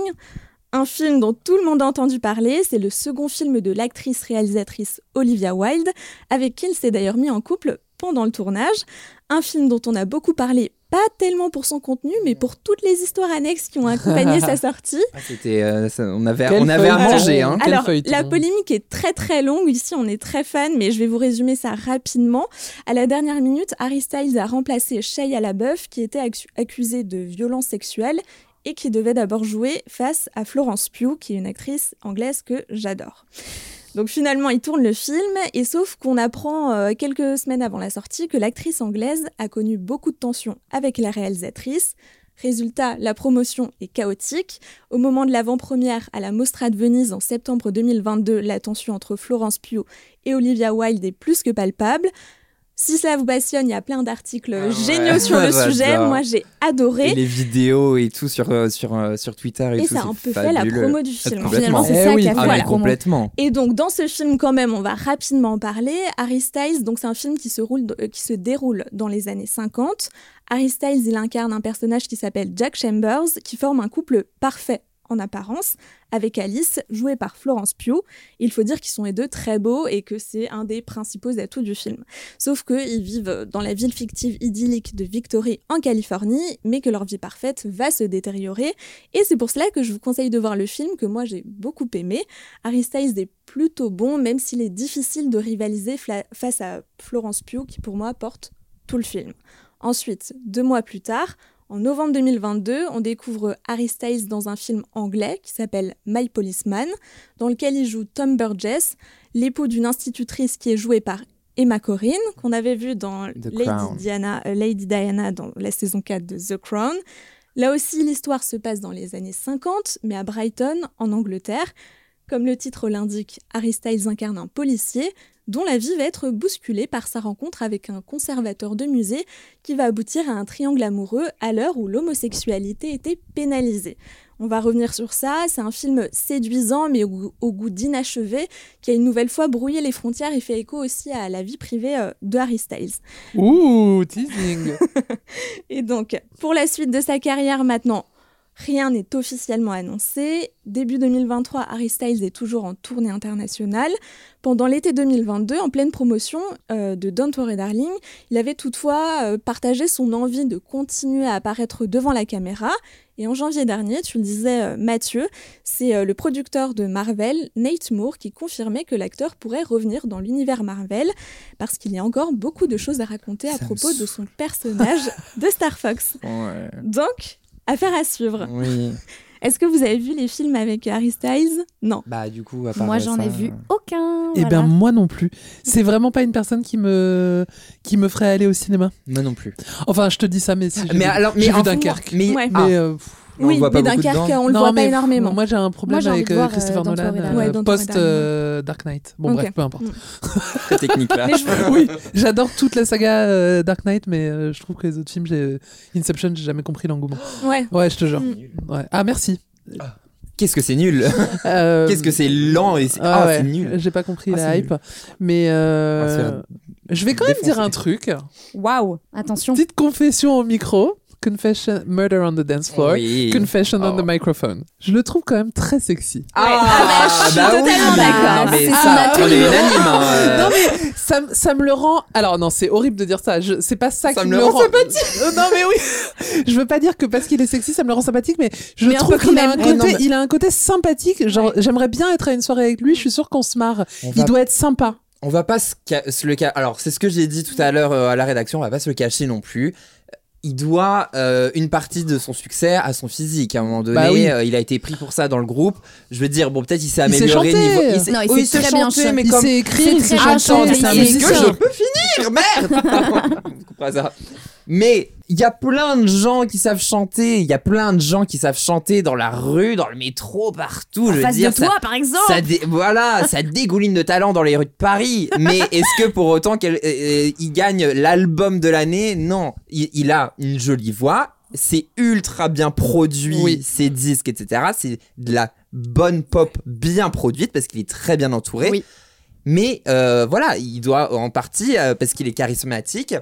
un film dont tout le monde a entendu parler. C'est le second film de l'actrice-réalisatrice Olivia Wilde, avec qui il s'est d'ailleurs mis en couple pendant le tournage. Un film dont on a beaucoup parlé pas tellement pour son contenu, mais pour toutes les histoires annexes qui ont accompagné sa sortie. Ah, euh, ça- on avait, Quel on avait à manger. Hein. Alors, la polémique est très très longue. Ici, on est très fan, mais je vais vous résumer ça rapidement. À la dernière minute, Harry Styles a remplacé Shia LaBeouf, qui était accu- accusée de violence sexuelle et qui devait d'abord jouer face à Florence Pugh, qui est une actrice anglaise que j'adore. Donc finalement, il tourne le film, et sauf qu'on apprend euh, quelques semaines avant la sortie que l'actrice anglaise a connu beaucoup de tensions avec la réalisatrice. Résultat, la promotion est chaotique. Au moment de l'avant-première à la Mostra de Venise en septembre 2022, la tension entre Florence Pugh et Olivia Wilde est plus que palpable. Si cela vous passionne, il y a plein d'articles Ah ouais, géniaux sur le sujet. Moi, j'ai adoré. Et les vidéos et tout sur, euh, sur, euh, sur Twitter et, Et tout. ça a un peu fait la promo du Ah, film. Finalement, c'est Eh ça oui. qui a Ah, fait la promo. complètement. Et donc dans ce film quand même, on va rapidement en parler. Harry Styles, donc c'est un film qui se, roule, euh, qui se déroule dans les années 50. Harry Styles, il incarne un personnage qui s'appelle Jack Chambers, qui forme un couple parfait en apparence avec Alice, jouée par Florence Pugh. Il faut dire qu'ils sont les deux très beaux et que c'est un des principaux atouts du film. Sauf qu'ils vivent dans la ville fictive idyllique de Victory en Californie, mais que leur vie parfaite va se détériorer. Et c'est pour cela que je vous conseille de voir le film que moi j'ai beaucoup aimé. Harry est plutôt bon, même s'il est difficile de rivaliser face à Florence Pugh, qui pour moi porte tout le film. Ensuite, deux mois plus tard, en novembre 2022, on découvre Harry Styles dans un film anglais qui s'appelle My Policeman, dans lequel il joue Tom Burgess, l'époux d'une institutrice qui est jouée par Emma Corrin, qu'on avait vu dans Lady. Diana, euh, Lady Diana dans la saison 4 de The Crown. Là aussi, l'histoire se passe dans les années 50, mais à Brighton, en Angleterre. Comme le titre l'indique, Harry Styles incarne un policier dont la vie va être bousculée par sa rencontre avec un conservateur de musée qui va aboutir à un triangle amoureux à l'heure où l'homosexualité était pénalisée. On va revenir sur ça, c'est un film séduisant mais au, goût- au goût d'inachevé qui a une nouvelle fois brouillé les frontières et fait écho aussi à la vie privée euh, de Harry Styles. Ouh, teasing. Et donc, pour la suite de sa carrière maintenant, rien n'est officiellement annoncé. Début 2023, Harry Styles est toujours en tournée internationale. Pendant l'été 2022, en pleine promotion euh, de Don't Worry Darling, il avait toutefois euh, partagé son envie de continuer à apparaître devant la caméra. Et en janvier dernier, tu le disais euh, Mathieu, c'est le producteur de Marvel, Nate Moore, qui confirmait que l'acteur pourrait revenir dans l'univers Marvel parce qu'il y a encore beaucoup de choses à raconter à Ça propos de son personnage de Star Fox. Ouais. Donc, affaire à suivre. Oui. Est-ce que vous avez vu les films avec Harry Styles? Non. Bah, du coup, à part Moi, j'en ai vu aucun. Eh voilà. ben moi non plus. C'est vraiment pas une personne qui me qui me ferait aller au cinéma. Moi non plus. Enfin, je te dis ça, mais si j'ai Mais vu- alors, mais vu Dunkerque. mais- Ouais. Ah. Mais, euh, pff, On oui, le voit pas mais Dunkerque, on le non, voit pas pff, énormément. Moi, j'ai un problème avec euh, voir, euh, Christopher Nolan euh. Ouais, post euh, Dark Knight. Bon bref, peu importe. Très technique là. Oui, j'adore toute la saga euh, Dark Knight, mais euh, je trouve que les autres films, j'ai Inception, j'ai jamais compris l'engouement. Ouais. Ouais, je te jure. Mm. Ouais. Ah merci. Qu'est-ce que c'est nul Euh, Qu'est-ce que c'est lent et c'est ah ah, ouais, c'est nul. J'ai pas compris Ah, la hype, mais euh, je vais quand même dire un truc. Waouh, attention. Petite confession au micro. Confession, murder on the dance floor. Oui. Confession on Oh. the microphone. Je le trouve quand même très sexy. Ah, bah, je suis bah oui. totalement d'accord. Non, mais C'est ça, son on est atout. unanime. hein, euh. Non mais ça, me- ça me le rend. Alors non, c'est horrible de dire ça. Je... C'est pas ça, Ça qui me me le rend rend Euh, non mais oui. je veux pas dire que parce qu'il est sexy, ça me le rend sympathique, mais je Mais un trouve peu qu'il a quand un même. côté, non, mais- il a un côté sympathique. Genre, j'aimerais bien être à une soirée avec lui. Je suis sûre qu'on se marre. On Il va- doit être sympa. On va pas se, ca- se le cacher. Alors, c'est ce que j'ai dit tout à l'heure euh, à la rédaction, on va pas se le cacher non plus. Il doit euh, une partie de son succès à son physique. À un moment donné, Bah oui. euh, il a été pris pour ça dans le groupe. Je veux dire, bon, peut-être il s'est Il amélioré chanter. niveau. Non, il oui, sait très bien mais il comme. il C'est un il est- Est-ce que musicien. je peux finir? Merde Vous ça Mais il y a plein de gens qui savent chanter. Il y a plein de gens qui savent chanter dans la rue, dans le métro, partout. En je veux face dire, de ça- toi, par exemple. ça dé- voilà, ça dégouline de talent dans les rues de Paris. Mais est-ce que pour autant qu'il gagne l'album de l'année? Non, il, il a une jolie voix. C'est ultra bien produit, Oui. ses disques, etc. C'est de la bonne pop bien produite parce qu'il est très bien entouré. Oui. Mais euh, voilà, il doit en partie euh, parce qu'il est charismatique.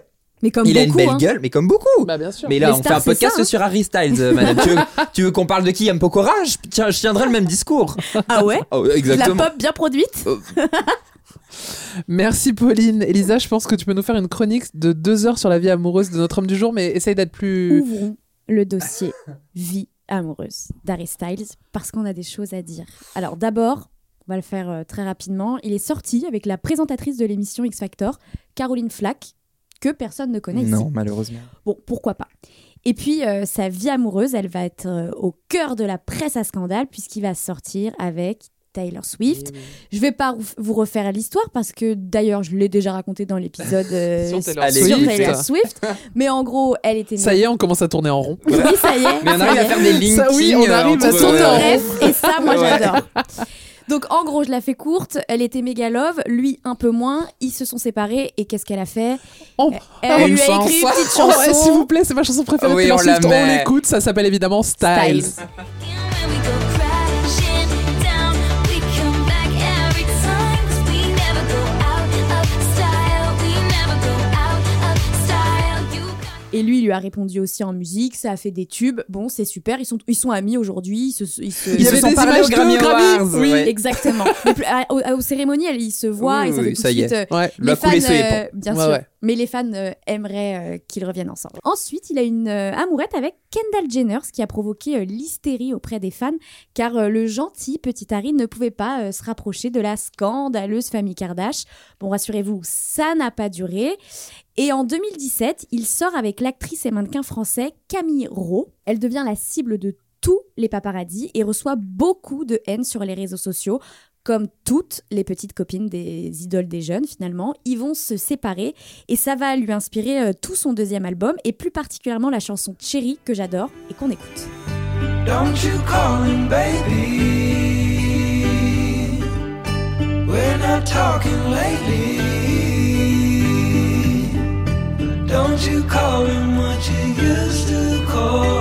Mais comme il a une belle hein. gueule, mais comme beaucoup. Bah bien sûr. Mais là, Les on fait un podcast ça, hein. sur Harry Styles, euh, madame. tu, veux, tu veux qu'on parle de qui? M. Pokora je, tiens, je tiendrai le même discours. Ah ouais? Oh, De La exactement. pop bien produite? Merci Pauline. Elisa, je pense que tu peux nous faire une chronique de deux heures sur la vie amoureuse de notre homme du jour, mais essaye d'être plus. Ouvrons le dossier vie amoureuse d'Harry Styles parce qu'on a des choses à dire. Alors d'abord, on va le faire euh, très rapidement. Il est sorti avec la présentatrice de l'émission X Factor, Caroline Flack, que personne ne connaît ici. Non, malheureusement. Bon, pourquoi pas. Et puis, euh, sa vie amoureuse, elle va être euh, au cœur de la presse à scandale, puisqu'il va sortir avec Taylor Swift. Je vais pas vous refaire l'histoire, parce que d'ailleurs, je l'ai déjà raconté dans l'épisode euh, Sur Taylor sur Swift. Taylor Swift. Mais en gros, elle était... Ça y est, on commence à tourner en rond. Oui, ça y est. Mais on arrive à faire des. Ça, oui, on arrive à tourner en Bref, et ça, moi, j'adore. Donc, en gros, je la fais courte. Elle était méga love, lui un peu moins. Ils se sont séparés. Et qu'est-ce qu'elle a fait? Oh, Elle oh, lui une a écrit une petite Oh, chanson. ouais, S'il vous plaît, c'est ma chanson préférée. Oui, on met. l'écoute. Ça s'appelle évidemment Styles. Styles. Et lui, il lui a répondu aussi en musique. Ça a fait des tubes. Bon, c'est super. Ils sont, ils sont amis aujourd'hui. Ils se, ils se- Il Ils y se avait sont parlé Grammy Grammy. Awards. Oui. ouais. Exactement. Mais plus- à- aux, aux cérémonies, ils se voient. Oui, ils avaient oui, tout ça de y est. suite. euh, Ouais. Les fans, euh, bien Ouais, sûr. Mais les fans euh, aimeraient euh, qu'ils reviennent ensemble. Ensuite, il a une euh, amourette avec Kendall Jenner, ce qui a provoqué l'hystérie auprès des fans, car le gentil petit Harry ne pouvait pas se rapprocher de la scandaleuse famille Kardashian. Bon, rassurez-vous, ça n'a pas duré. Et en 2017, il sort avec l'actrice et mannequin français Camille Rowe. Elle devient la cible de tous les paparazzis et reçoit beaucoup de haine sur les réseaux sociaux. Comme toutes les petites copines des idoles des jeunes, finalement, ils vont se séparer et ça va lui inspirer euh, tout son deuxième album et plus particulièrement la chanson Cherry que j'adore et qu'on écoute. Don't you call him what you used to call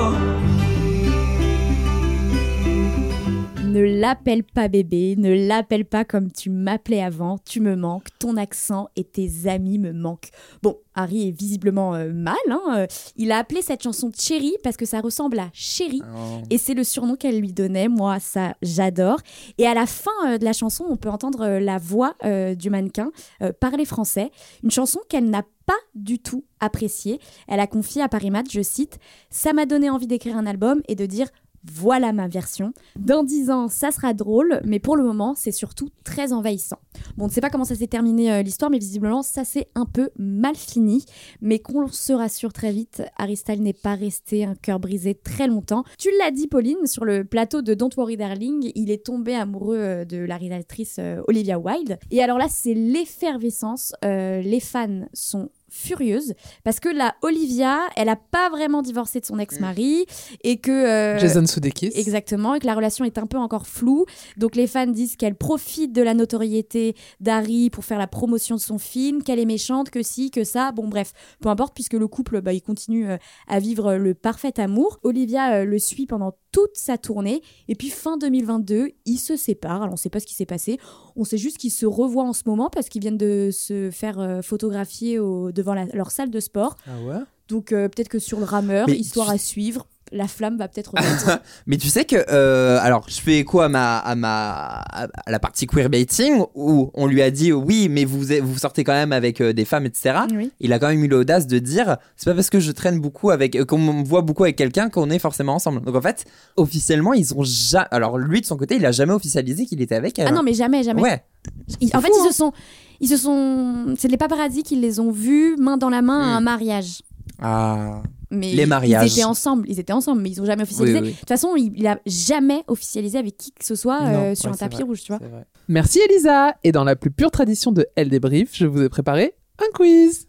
l'appelle pas bébé, ne l'appelle pas comme tu m'appelais avant, tu me manques, ton accent et tes amis me manquent. Bon, Harry est visiblement euh, mal, hein, euh, il a appelé cette chanson Cherry parce que ça ressemble à Chérie. Oh. Et c'est le surnom qu'elle lui donnait. Moi, ça, j'adore. Et à la fin euh, de la chanson, on peut entendre euh, la voix du mannequin parler français. Une chanson qu'elle n'a pas du tout appréciée. Elle a confié à Paris Match, je cite, Ça m'a donné envie d'écrire un album et de dire voilà ma version. Dans dix ans, ça sera drôle, mais pour le moment, c'est surtout très envahissant. Bon, on ne sait pas comment ça s'est terminé euh, l'histoire, mais visiblement, ça s'est un peu mal fini. Mais qu'on se rassure très vite, Styles n'est pas resté un cœur brisé très longtemps. Tu l'as dit, Pauline, sur le plateau de Don't Worry Darling, il est tombé amoureux euh, de la réalisatrice euh, Olivia Wilde. Et alors là, c'est l'effervescence. Les fans sont furieuses parce que la Olivia, elle a pas vraiment divorcé de son ex-mari et que euh, Jason Sudeikis. Exactement, et que la relation est un peu encore floue. Donc les fans disent qu'elle profite de la notoriété d'Harry pour faire la promotion de son film, qu'elle est méchante, que si, que ça. Bon bref, peu importe, puisque le couple, bah, il continue euh, à vivre le parfait amour. Olivia euh, le suit pendant toute sa tournée, et puis fin 2022, ils se séparent. Alors on sait pas ce qui s'est passé, on sait juste qu'ils se revoient en ce moment parce qu'ils viennent de se faire euh, photographier au- devant la- leur salle de sport. Ah ouais? Donc euh, peut-être que sur le rameur, Mais histoire tu- à suivre, la flamme va peut-être renaître. Mais tu sais que, euh, alors, je fais écho à ma, à ma, à la partie queerbaiting où on lui a dit oui, mais vous, vous sortez quand même avec euh, des femmes, etc. Oui. Il a quand même eu l'audace de dire c'est pas parce que je traîne beaucoup avec, euh, qu'on me voit beaucoup avec quelqu'un qu'on est forcément ensemble. Donc en fait, officiellement, ils ont jamais. Alors lui de son côté, il a jamais officialisé qu'il était avec elle. Ah non, mais jamais, jamais. Ouais. En fait, fou, ils hein. se sont, ils se sont, c'est les paparazzis qui les ont vus main dans la main à un mariage. Ah. Mais Les mariages. Ils étaient ensemble, ils étaient ensemble, mais ils ont jamais officialisé. Oui, oui. De toute façon, il, il a jamais officialisé avec qui que ce soit euh, sur ouais, un tapis vrai, rouge, tu vois. Merci Elisa. Et dans la plus pure tradition de Elle débrief, je vous ai préparé un quiz.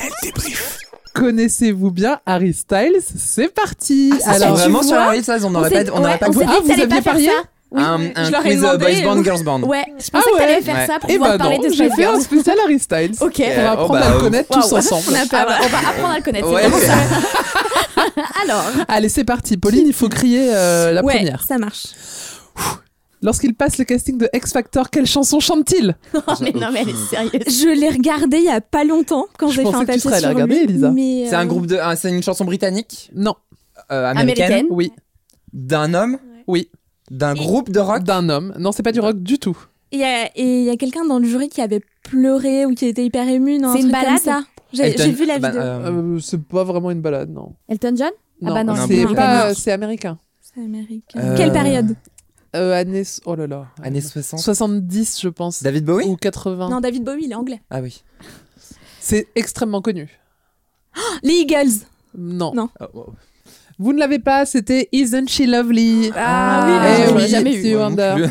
Elle débrief. Connaissez-vous bien Harry Styles? C'est parti. Ah, ça, c'est vraiment sur Harry Styles, on n'aurait pas- on n'aurait ouais, pas on Ah, vous aviez pas parié ça. Oui. Un, Je un leur ai quiz euh, demandé, Boys Band, euh, Girls Band. Ouais, je pensais Ah que t'allais ouais. faire ça pour Eh pouvoir ben parler non, de j'ai Spice fait un Girls. spécial Harry Styles. Ok. On va Oh, apprendre bah, à le connaître tous Waouh. ensemble. On, a pas- on va apprendre à le connaître. c'est Ouais. vraiment ça. Alors, Allez, c'est parti. Pauline, il faut crier euh, la ouais, première. ça marche. Lorsqu'il passe le casting de X Factor, quelle chanson chante-t-il oh, mais non, mais elle est sérieuse. Je l'ai regardé il y a pas longtemps quand j'ai fait un que tu papier sur regarder, lui, Elisa. mais, C'est un euh, groupe de. ah, C'est une chanson britannique Non. euh, Américaine. Oui. D'un homme Oui. D'un groupe de rock D'un homme. Non, c'est pas du rock du tout. Il y a, et il y a quelqu'un dans le jury qui avait pleuré ou qui était hyper ému. non, un C'est une balade ça. J'ai Elton- j'ai vu la bah, vidéo. euh, Euh, c'est pas vraiment une balade, non. Elton John? Non, Ah bah non, non, c'est américain. C'est américain. Euh, Quelle période? Euh, années, oh là là. Années 60. 70, je pense. David Bowie? Ou 80. Non, David Bowie, il est anglais. Ah oui. C'est extrêmement connu. Les Eagles. Non. Non. Oh, wow. Vous ne l'avez pas, c'était Isn't She Lovely Ah, oui, Eh je oui, jamais eu. Non Wonder.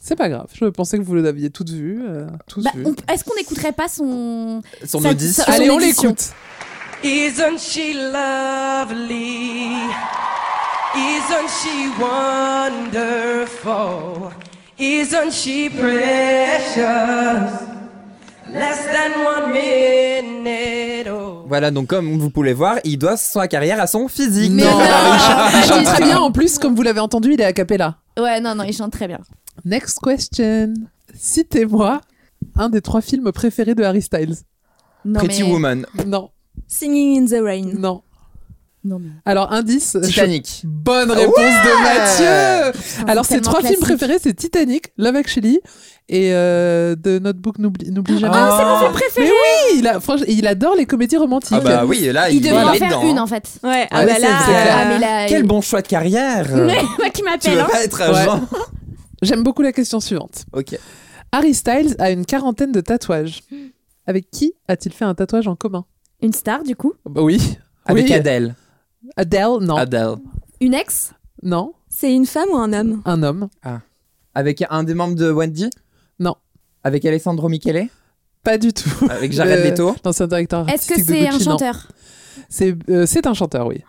C'est pas grave, je pensais que vous l'aviez toutes vues. euh, tous Bah, vues. on- Est-ce qu'on n'écouterait pas son. Son Ça- audition? ça- Allez, son on édition. l'écoute. Isn't she lovely? Isn't she wonderful? Isn't she precious? Voilà, donc comme vous pouvez voir, il doit sa carrière à son physique. Non, non. il chante- il chante très bien. En plus, comme vous l'avez entendu, il est a cappella. Ouais, non, non, il chante très bien. Next question. Citez-moi un des trois films préférés de Harry Styles. Non, Pretty mais... Woman. Non, Singing in the Rain. non. Non, mais... Alors, indice. je- Titanic. Bonne réponse de Mathieu. Putain, Alors, c'est ses trois films préférés, c'est Titanic, Love Actually et euh, The Notebook N'oublie n'oublie jamais. Ah, c'est mon film Mais préféré oui, il, a, franchement, il adore les comédies romantiques. Ah bah oui, là, Il il, devrait en faire dedans, une hein. en fait. Ouais, ah bah là, c'est clair. Ah, mais là, Quel bon choix de carrière. Moi qui Tu m'appelle. veux hein. pas être Ouais. agent J'aime beaucoup la question suivante. Ok. Harry Styles a une quarantaine de tatouages. Avec qui a-t-il fait un tatouage en commun? Une star, du coup? Bah oui. Avec Oui. Adele. Adele, non. Adele. Une ex? Non, C'est une femme ou un homme? Un homme. Avec un des membres de Wendy? Non. Avec Alessandro Michele? Pas du tout. Avec Jared Le- Leto? L'ancien directeur Est-ce que c'est un chanteur? C'est euh, c'est un chanteur, oui.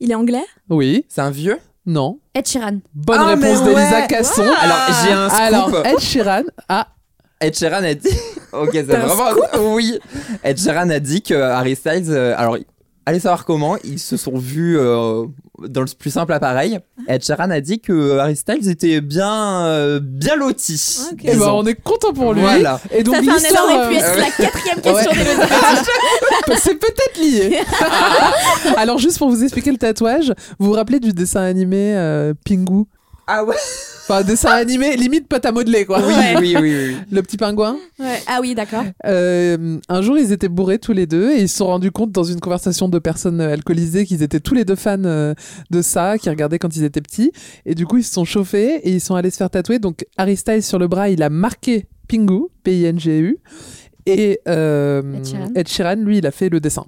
Il est anglais? Oui. C'est un vieux? Non. Ed Sheeran. Bonne Ah, réponse d'Elisa ouais. Casson. Alors, j'ai un scoop. Alors, Ed Sheeran a. Ed Sheeran a dit. ok, c'est vraiment. Oui. Ed Sheeran a dit que Harry Styles. euh, alors, allez savoir comment. Ils se sont vus euh, dans le plus simple appareil. Ed Sheeran a dit que Harry Styles était bien, euh, bien loti. Ben, disons. on est content pour lui. Voilà. Et donc, Ça fait un l'histoire, énorme pu euh, être la quatrième question Ouais. C'est peut-être lié. Alors, juste pour vous expliquer le tatouage, vous vous rappelez du dessin animé euh, Pingu? Ah ouais Enfin, dessin animé limite pâte à modeler, quoi. Oui, oui, oui, oui. Le petit pingouin. Ouais. Ah oui, d'accord. Euh, un jour, ils étaient bourrés tous les deux et ils se sont rendus compte dans une conversation de personnes euh, alcoolisées qu'ils étaient tous les deux fans euh, de ça, qui regardaient quand ils étaient petits. Et du coup, ils se sont chauffés et ils sont allés se faire tatouer. Donc, Harry Styles sur le bras, il a marqué Pingu, P-I-N-G-U. Et euh, Ed Sheeran. Ed Sheeran, lui, il a fait le dessin.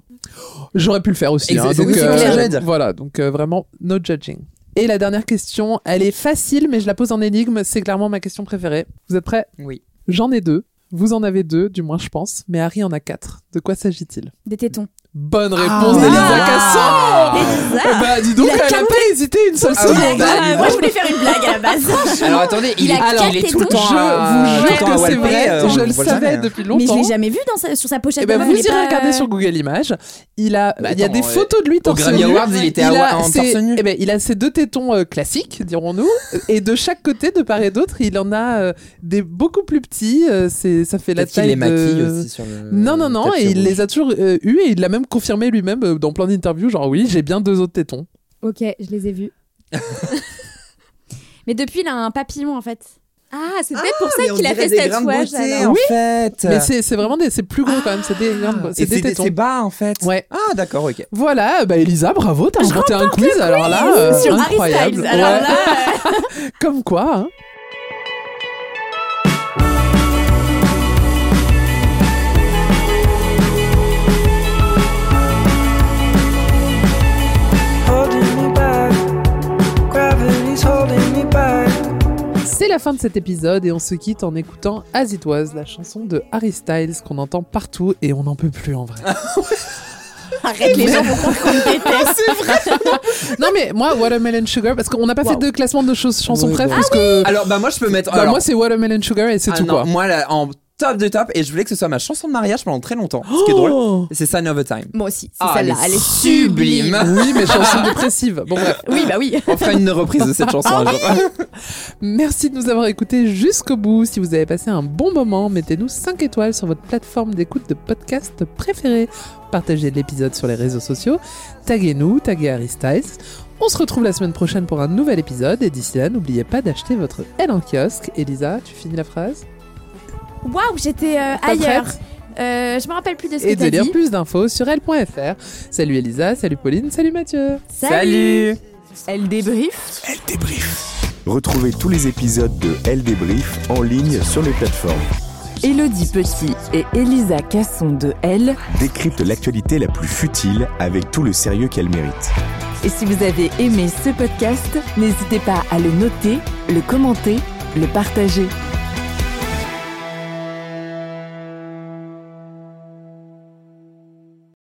J'aurais pu le faire aussi. Hein, c'est- donc, dire. voilà, donc euh, vraiment, no judging. Et la dernière question, elle est facile, mais je la pose en énigme. C'est clairement ma question préférée. Vous êtes prêts? Oui. J'en ai deux. Vous en avez deux, du moins je pense, mais Harry en a quatre. De quoi s'agit-il? Des tétons. Bonne réponse Ah. d'Elisa Ah. Casson Bah dis donc, Il a elle a capté. pas hésité une seule seconde bah, hein. Moi, je voulais faire une blague à la base. Alors attendez, il, Il est, a alors, il est tout le temps Je à, vous jure que c'est vrai, euh, je le savais jamais. depuis Mais longtemps. je l'ai jamais vu dans sa- sur sa pochette. Eh ben, de vous il irez pas- regarder sur Google Images. Il a, Bah, il y a des euh, photos de lui Au torse Grammy nu. Awards, il était Il en ses- torse nu. eh ben, il a ses deux tétons euh, classiques, dirons-nous, et de chaque côté, de part et d'autre, il en a euh, des beaucoup plus petits. euh, c'est, ça fait la Peut-être qu'il taille les maquille aussi sur le. Non, non, non, et il les a toujours euh, eus et il l'a même confirmé lui-même euh, dans plein d'interviews, genre oui, j'ai bien deux autres tétons. Ok, je les ai vus. Mais depuis, il a un papillon en fait. Ah, c'est peut-être pour ça qu'il a fait des ce grains de tatouage. beauté, alors. en Oui, fait. Mais c'est, c'est vraiment des, c'est plus gros quand même, c'est des, c'est des tétons. c'est bas en fait. Ouais. Ah d'accord, ok. Voilà, bah Elisa, bravo, t'as inventé un quiz, alors là, euh, sur Harry incroyable. Styles. Alors Ouais. là, euh, Comme quoi, hein. La fin de cet épisode et on se quitte en écoutant As It Was, la chanson de Harry Styles qu'on entend partout et on n'en peut plus en vrai. arrête, les gens vont croire qu'on déteste. non mais moi, Watermelon Sugar, parce qu'on n'a pas fait de classement de choses, chansons préf, bon. parce que Alors bah moi je peux mettre. bah, alors, moi c'est Watermelon Sugar et c'est ah tout non, quoi. Moi là, en top de top et je voulais que ce soit ma chanson de mariage pendant très longtemps. Ce qui est drôle, Oh c'est Sign of a Time. Moi aussi, c'est Ah, celle-là. elle Elle est sublime. sublime. Oui, mais chanson dépressive. Bon bref. Oui, bah oui. On fera une reprise de cette chanson un jour. Merci de nous avoir écoutés jusqu'au bout. Si vous avez passé un bon moment, mettez-nous 5 étoiles sur votre plateforme d'écoute de podcast préférée. Partagez l'épisode sur les réseaux sociaux. Taguez-nous, taguez Harry Styles. On se retrouve la semaine prochaine pour un nouvel épisode. Et d'ici là, n'oubliez pas d'acheter votre L en kiosque. Elisa, tu finis la phrase? Waouh, j'étais euh, ailleurs. Euh, je me rappelle plus de ce que Et de t'as lire dit. plus d'infos sur elle.fr. Salut Elisa, salut Pauline, salut Mathieu. Salut Elle débrief. Elle débrief. Retrouvez tous les épisodes de Elle débrief en ligne sur les plateformes. Elodie Petit et Elisa Casson de Elle. Décrypte l'actualité la plus futile avec tout le sérieux qu'elle mérite. Et si vous avez aimé ce podcast, n'hésitez pas à le noter, le commenter, le partager.